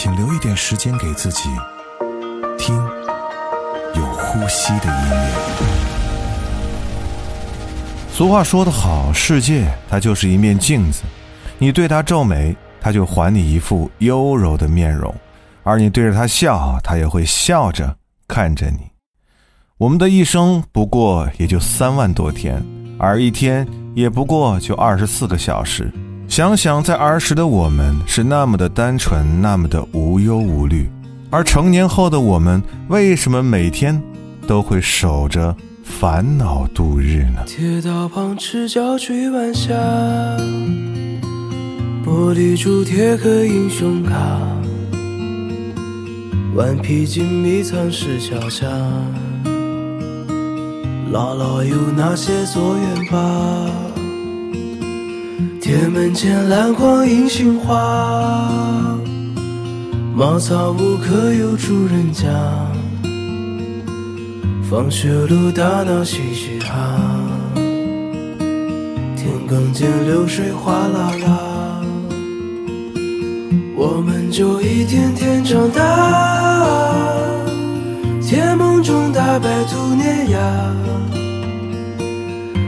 请留一点时间给自己，听有呼吸的音乐。俗话说得好，世界它就是一面镜子，你对它皱眉，它就还你一副优柔的面容；而你对着它笑，它也会笑着看着你。我们的一生不过也就三万多天，而一天也不过就二十四个小时。想想，在儿时的我们是那么的单纯，那么的无忧无虑，而成年后的我们，为什么每天都会守着烦恼度日呢？铁道旁赤脚追晚霞，玻璃珠贴个英雄卡，顽皮筋迷藏石桥下，姥姥有那些作业吧。铁门前篮筐银杏花，茅草屋可有住人家？放学路打闹嘻嘻哈，田埂间流水哗啦啦，我们就一天天长大，甜梦中打败兔年牙。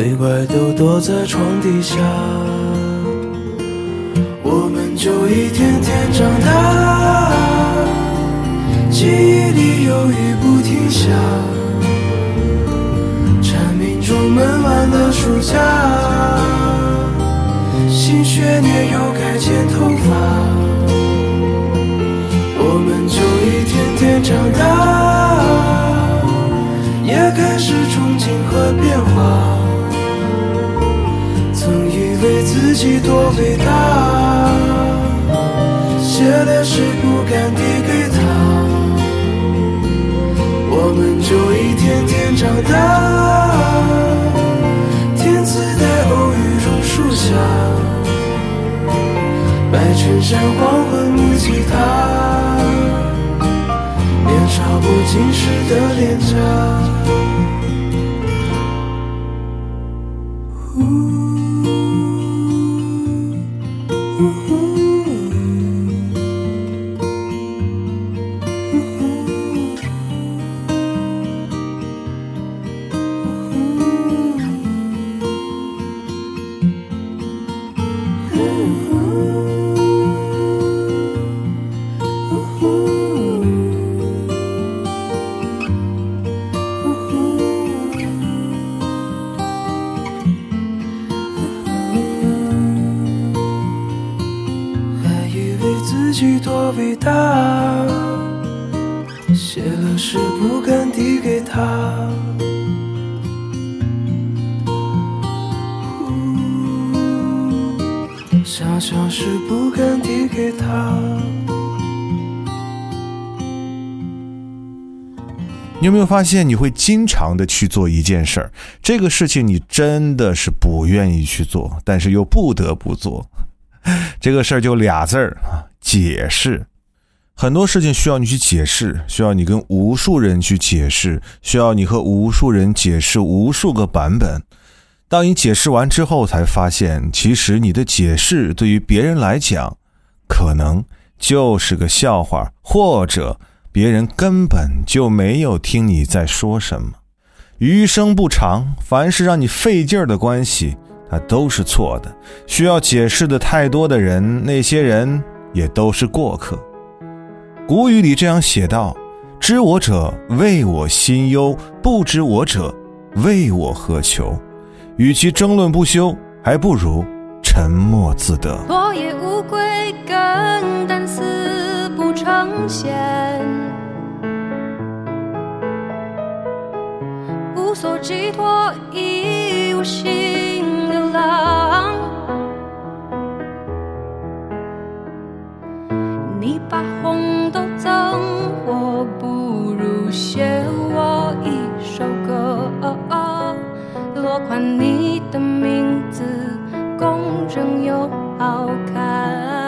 鬼怪都躲在床底下，我们就一天天长大，记忆里有雨不停下，蝉鸣中闷完的暑假，白衬衫黄昏木吉他，年少不经事的脸颊。伟大，写了诗不敢递给他，小小事不敢递给他。你有没有发现，你会经常的去做一件事儿？这个事情你真的是不愿意去做，但是又不得不做。这个事儿就俩字儿啊，解释。很多事情需要你去解释，需要你跟无数人去解释，需要你和无数人解释无数个版本。当你解释完之后，才发现，其实你的解释对于别人来讲，可能就是个笑话，或者。别人根本就没有听你在说什么。余生不长，凡是让你费劲儿的关系，它都是错的。需要解释的太多的人，那些人也都是过客。古语里这样写道：“知我者谓我心忧，不知我者谓我何求。”与其争论不休，还不如沉默自得。落叶无归根，但思不成线。无所寄托，已无心流浪。把红豆赠我，不如写我一首歌，落款你的名字，工整又好看。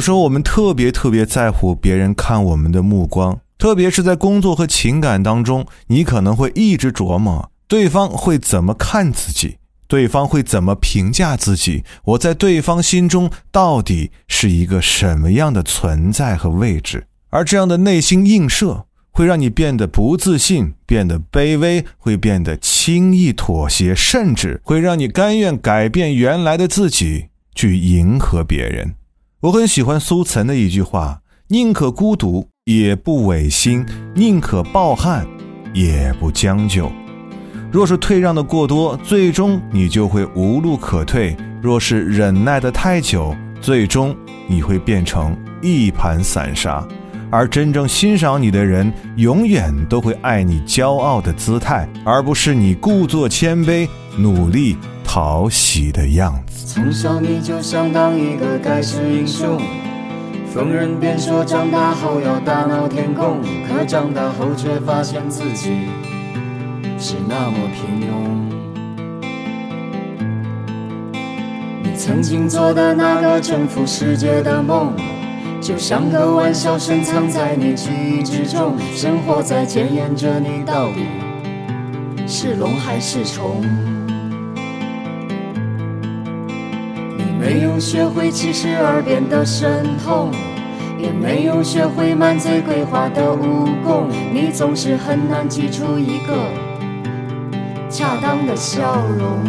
有时候我们特别特别在乎别人看我们的目光，特别是在工作和情感当中，你可能会一直琢磨对方会怎么看自己，对方会怎么评价自己，我在对方心中到底是一个什么样的存在和位置？而这样的内心映射会让你变得不自信，变得卑微，会变得轻易妥协，甚至会让你甘愿改变原来的自己去迎合别人。我很喜欢苏岑的一句话：“宁可孤独，也不违心；宁可抱憾，也不将就。若是退让的过多，最终你就会无路可退；若是忍耐的太久，最终你会变成一盘散沙。而真正欣赏你的人，永远都会爱你骄傲的姿态，而不是你故作谦卑、努力讨喜的样子。”从小你就想当一个盖世英雄，逢人便说长大后要大闹天宫，可长大后却发现自己是那么平庸。你曾经做的那个征服世界的梦，就像个玩笑深藏在你记忆之中。生活在检验着你到底是龙还是虫。没有学会七十二变的神通，也没有学会满嘴鬼话的武功，你总是很难挤出一个恰当的笑容。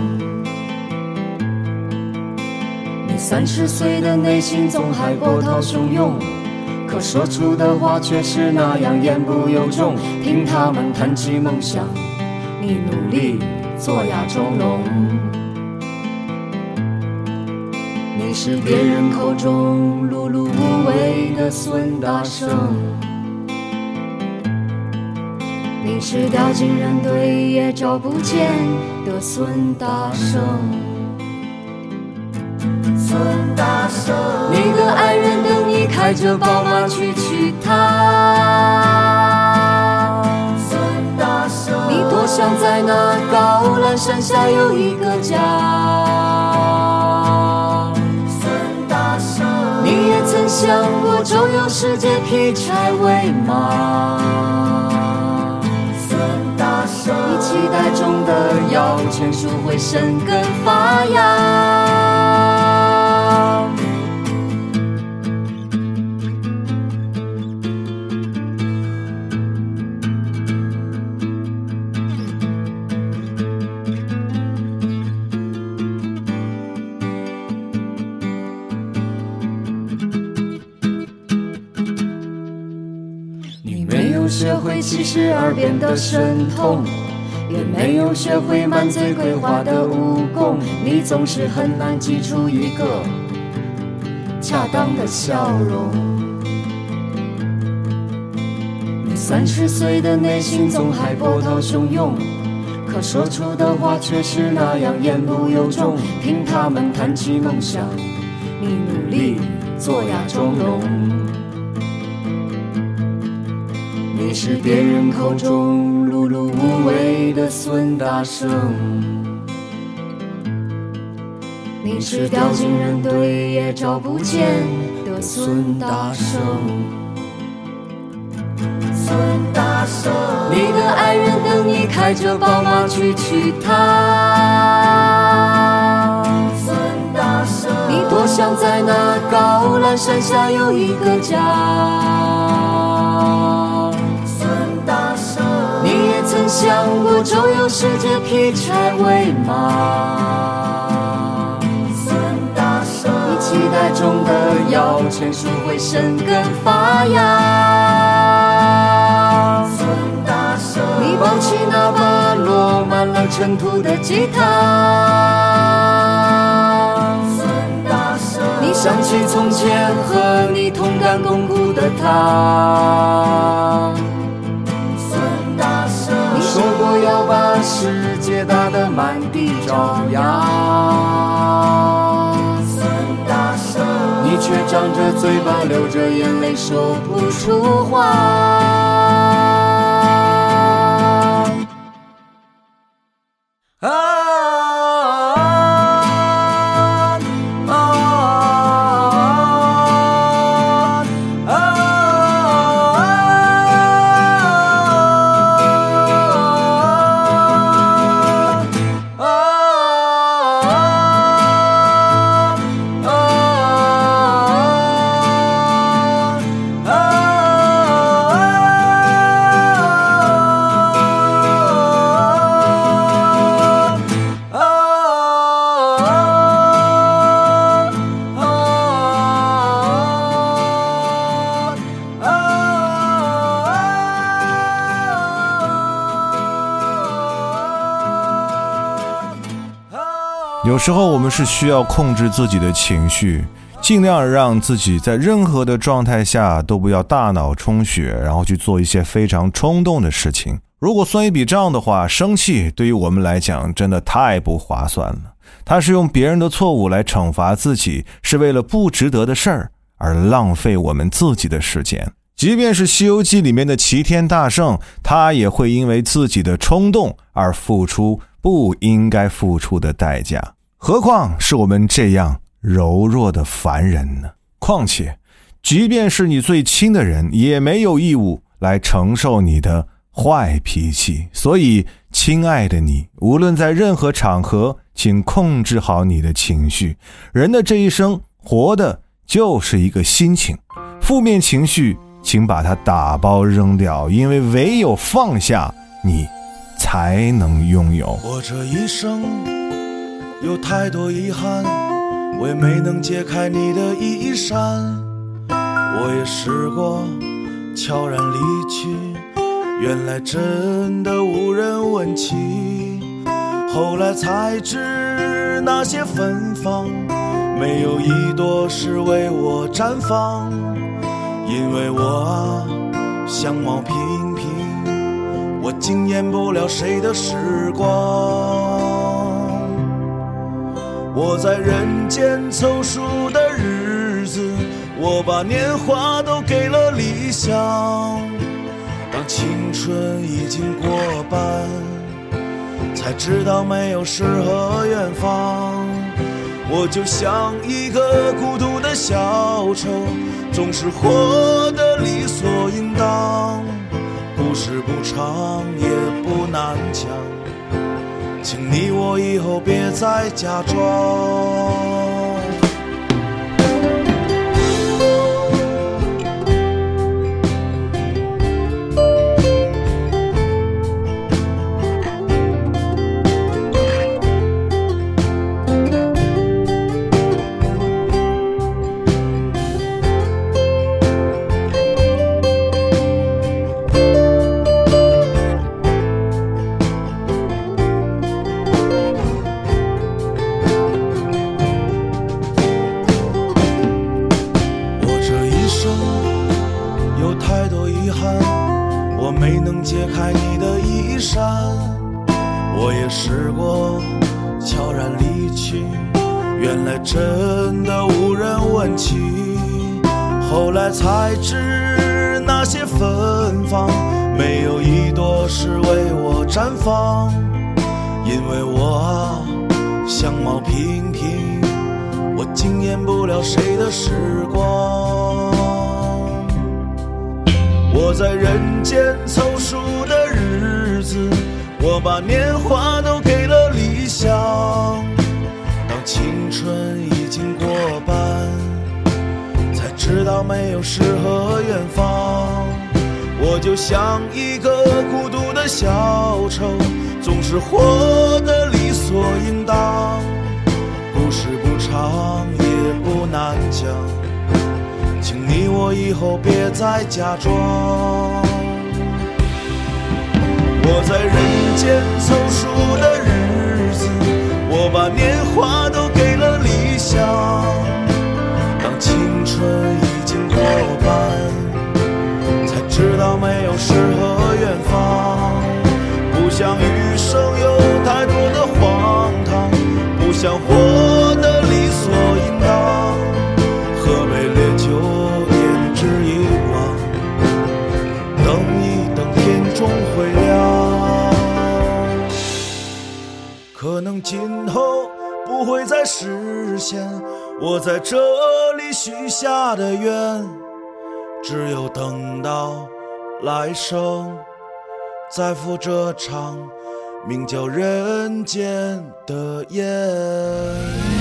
你三十岁的内心总还波涛汹涌，可说出的话却是那样言不由衷。听他们谈起梦想，你努力做哑钟聋。你是别人口中碌碌无为的孙大圣，你是掉进人堆也找不见的孙大圣。孙大圣你的爱人等你开着宝马去娶她。孙大圣你多想在那高栏山下有一个家。想过周游世界劈柴喂马。你期待中的摇钱树会生根发芽。学会七十二变的神通，也没有学会满嘴鬼话的武功。你总是很难挤出一个恰当的笑容。你三十岁的内心总还波涛汹涌，可说出的话却是那样言不由衷。听他们谈起梦想，你努力做哑钟聋。你是别人口中碌碌无为的孙大圣，你是掉进人堆也找不见的孙大圣。孙大圣，你的爱人等你开着宝马去娶她。孙大圣，你多想在那高栏山下有一个家。界劈柴为马，你期待中的摇钱树会生根发芽。孙大圣你抱起那把落满了尘土的吉他，你想起从前和你同甘共苦的他。你说过要把世界打得满地找牙，你却张着嘴巴流着眼泪说不出话。时候我们是需要控制自己的情绪，尽量让自己在任何的状态下都不要大脑充血，然后去做一些非常冲动的事情。如果算一笔账的话，生气对于我们来讲真的太不划算了。他是用别人的错误来惩罚自己，是为了不值得的事儿而浪费我们自己的时间。即便是《西游记》里面的齐天大圣，他也会因为自己的冲动而付出不应该付出的代价。何况是我们这样柔弱的凡人呢？况且，即便是你最亲的人，也没有义务来承受你的坏脾气。所以，亲爱的你，无论在任何场合，请控制好你的情绪。人的这一生，活的就是一个心情，负面情绪，请把它打包扔掉，因为唯有放下，你才能拥有。我这一生有太多遗憾，我也没能解开你的衣衫。我也试过悄然离去，原来真的无人问起。后来才知那些芬芳，没有一朵是为我绽放。因为我啊，相貌平平，我惊艳不了谁的时光。我在人间凑数的日子，我把年华都给了理想。当青春已经过半，才知道没有诗和远方。我就像一个孤独的小丑，总是活得理所应当。故事不长也不难讲，请你我以后别再假装。时光悄然离去，原来真的无人问起。后来才知那些芬芳，没有一朵是为我绽放。因为我啊，相貌平平。我惊艳不了谁的时光。我在人间凑数的日子，我把年华都给了理想。当青春已经过半，才知道没有诗和远方。我就像一个孤独的小丑，总是活得理所应当。故事不长也不难讲，请你我以后别再假装。我在人间凑数的日子，我把年华都给了理想。当青春已经过半，才知道没有诗和远方。不想余生有太多的荒唐，不想活得理所可能今后不会再实现我在这里许下的愿，只有等到来生。再赴这场名叫人间的宴。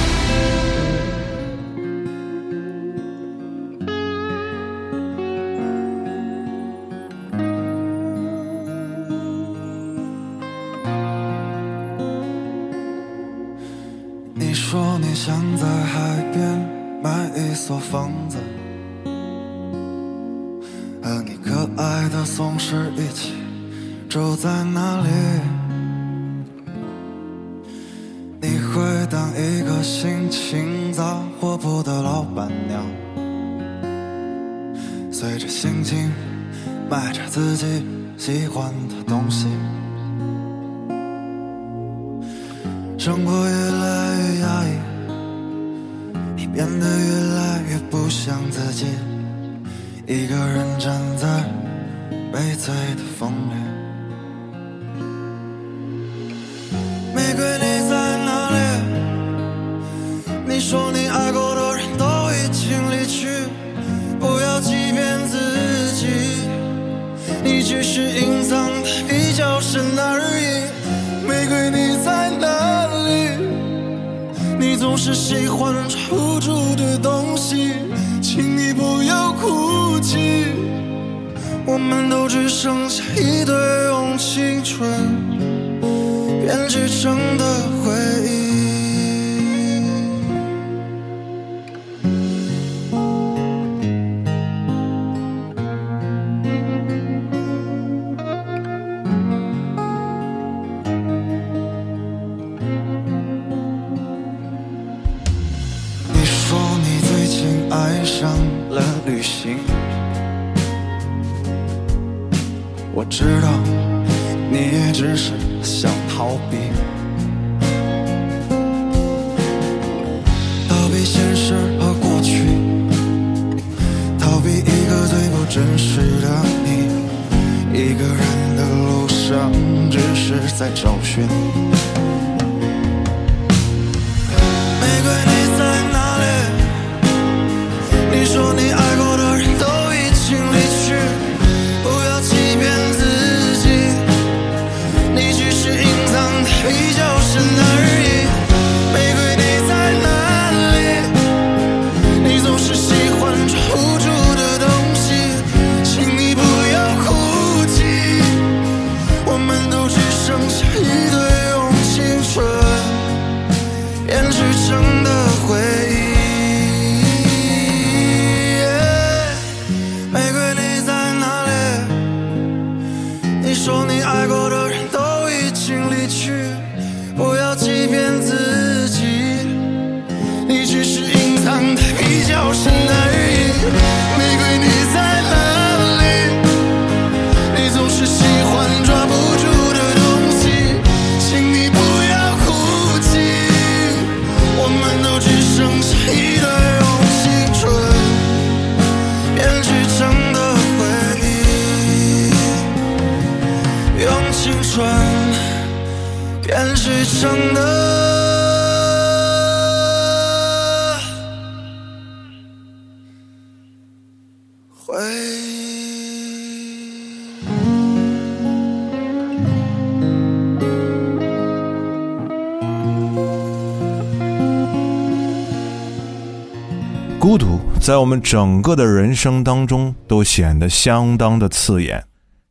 情杂货铺的老板娘，随着心情买着自己喜欢的东西，生活越来越压抑，你变得越来越不像自己，一个人站在悲催的风里。旅行，我知道你也只是想逃避，逃避现实和过去，逃避一个最不真实的你。一个人的路上，只是在找寻。在我们整个的人生当中都显得相当的刺眼。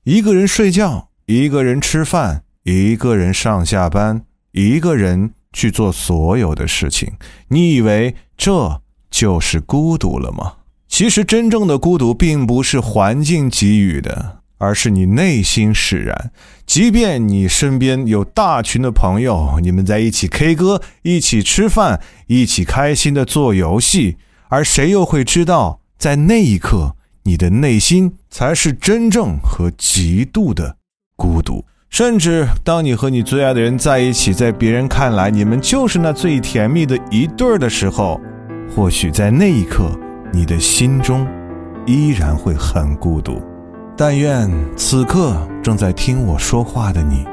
一个人睡觉，一个人吃饭，一个人上下班，一个人去做所有的事情。你以为这就是孤独了吗？其实，真正的孤独并不是环境给予的，而是你内心使然。即便你身边有大群的朋友，你们在一起 K 歌，一起吃饭，一起开心的做游戏。而谁又会知道，在那一刻，你的内心才是真正和极度的孤独。甚至当你和你最爱的人在一起，在别人看来你们就是那最甜蜜的一对儿的时候，或许在那一刻，你的心中依然会很孤独。但愿此刻正在听我说话的你，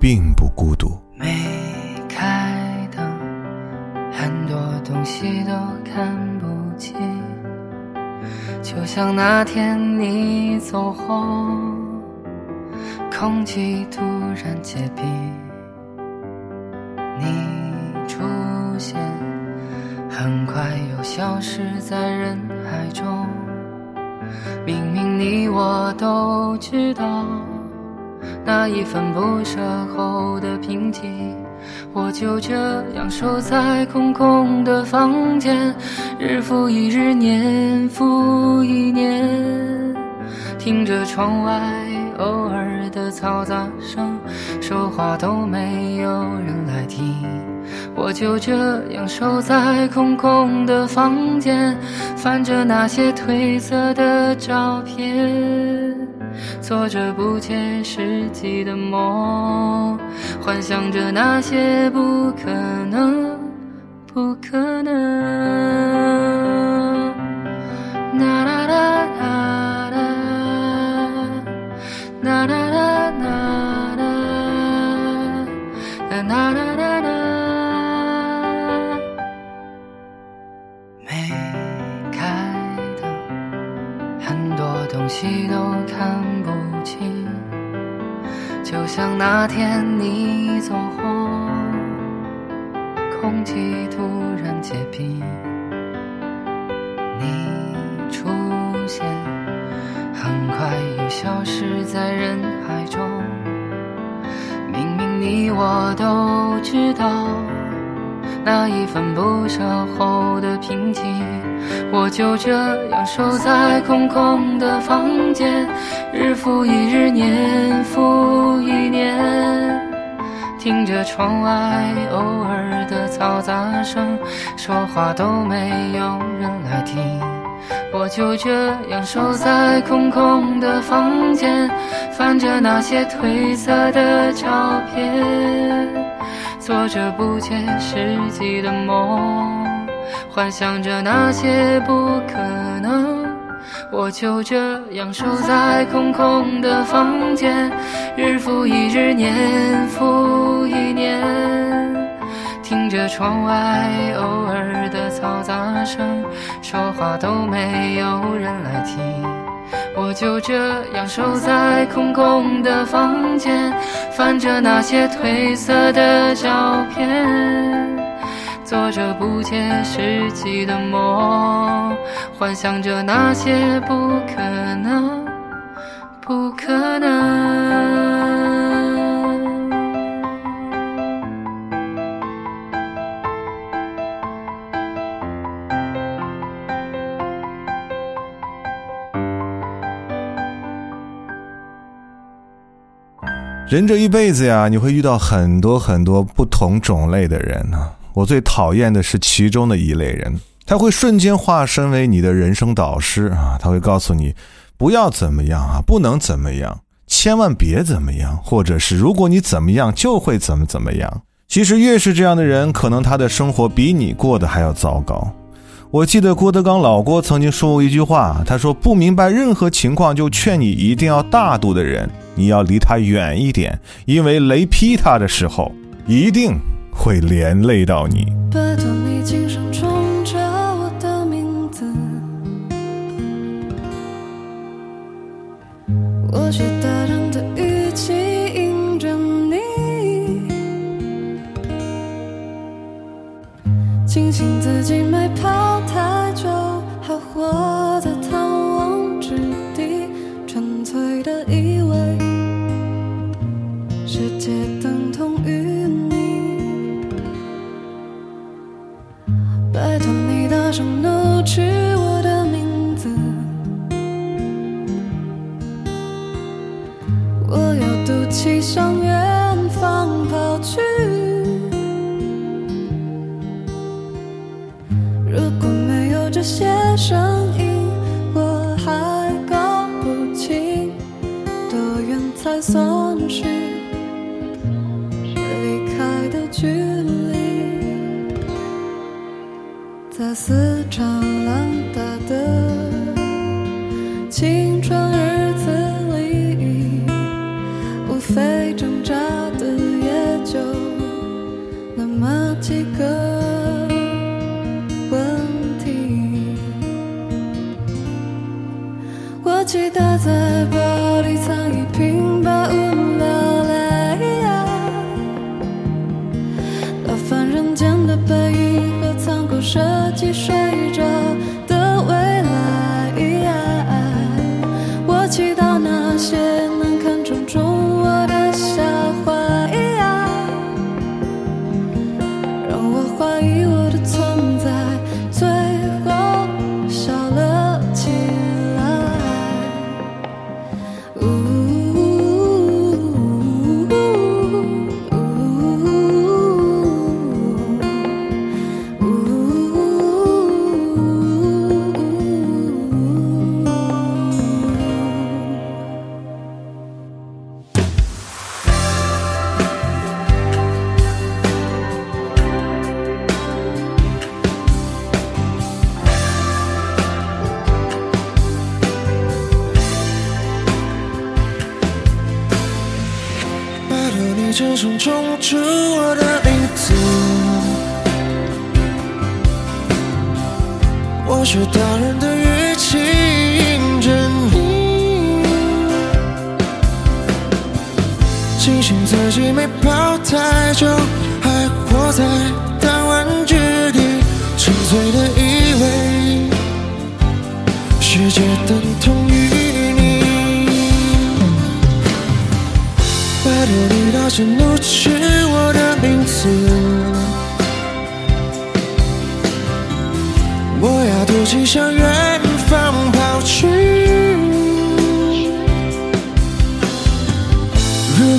并不孤独。东西都看不清，就像那天你走后，空气突然结冰，你出现，很快又消失在人海中。明明你我都知道，那一份不舍后的平静，我就这样守在空空的房间，日复一日，年复一年，听着窗外偶尔的嘈杂声，说话都没有人来听。我就这样守在空空的房间，翻着那些褪色的照片，做着不切实际的梦，幻想着那些不可能，不可能。多东西都看不清，就像那天你走后，空气突然结冰。你出现，很快又消失在人海中。明明你我都知道，那一份不舍后的平静，我就这样守在空空的房间，日复一日，年复一年。听着窗外偶尔的嘈杂声，说话都没有人来听。我就这样守在空空的房间，翻着那些褪色的照片，做着不切实际的梦，幻想着那些不可能。我就这样守在空空的房间，日复一日，年复一年，听着窗外偶尔的嘈杂声，说话都没有人来听。我就这样守在空空的房间，翻着那些褪色的照片。做着不切实际的梦，幻想着那些不可能，不可能。人这一辈子呀，你会遇到很多很多不同种类的人呢。我最讨厌的是其中的一类人，他会瞬间化身为你的人生导师啊！他会告诉你，不要怎么样啊，不能怎么样，千万别怎么样，或者是如果你怎么样，就会怎么怎么样。其实越是这样的人，可能他的生活比你过得还要糟糕。我记得郭德纲老郭曾经说过一句话，他说：“不明白任何情况就劝你一定要大度的人，你要离他远一点，因为雷劈他的时候，一定。”会连累到你。拜托你轻声冲着我的名字，我学大人的语气迎着你，庆幸自己没跑太久，还活幸自己没跑太久，还活在弹丸之地，纯粹的以为世界等同于你。拜托你大声怒斥我的名字，我要赌气向远方跑去。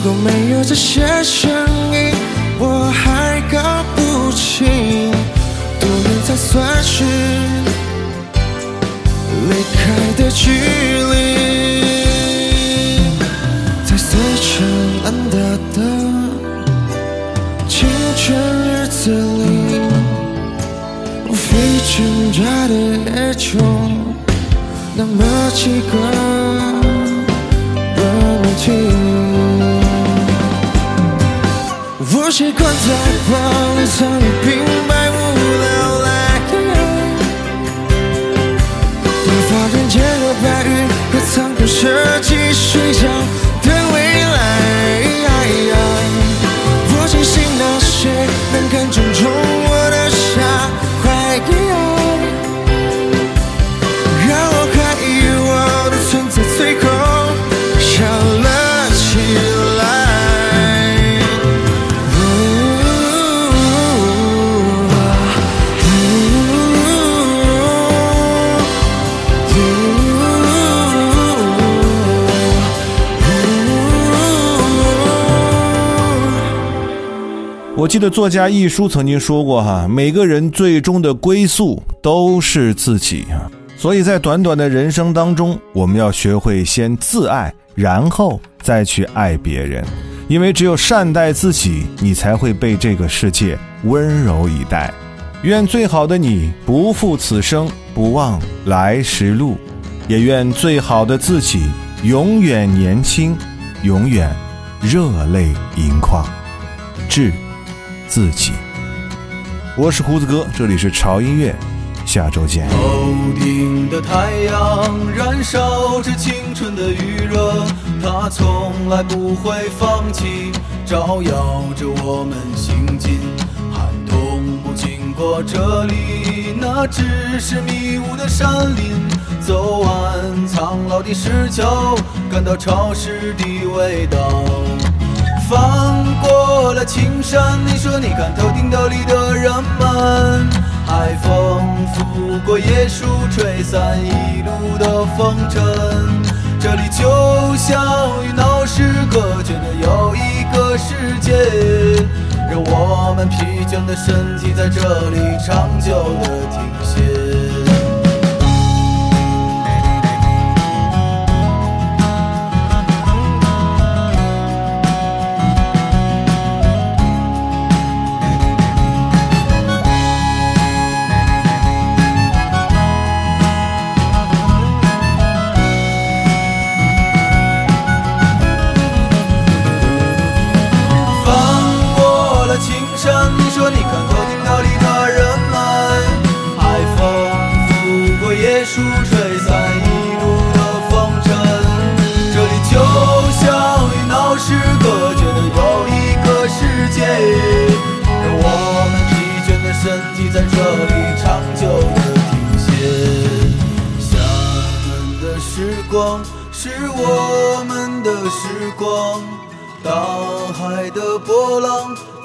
如果没有这些声音，我还搞不清多远才算是离开的距离。在碎成安达的青春日子里，无非挣扎的也就那么几个习惯在荒里藏一平记得作家一书曾经说过哈，每个人最终的归宿都是自己啊，所以在短短的人生当中，我们要学会先自爱，然后再去爱别人，因为只有善待自己，你才会被这个世界温柔以待。愿最好的你不负此生，不忘来时路，也愿最好的自己永远年轻，永远热泪盈眶。致自己。我是胡子哥，这里是潮音乐，下周见。头顶的太阳燃烧着青春的余热，它从来不会放弃，照耀着我们行进。寒冬不经过这里，那只是迷雾的山林。走完苍老的石桥，感到潮湿的味道。放过了青山，你说你看头顶斗笠的人们，海风拂过椰树，吹散一路的风尘。这里就像与闹市隔绝的又一个世界，让我们疲倦的身体在这里长久的停歇。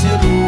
那些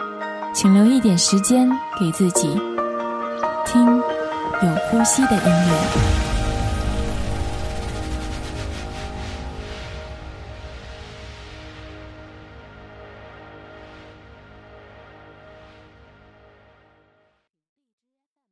请留一点时间给自己，听有呼吸的音乐。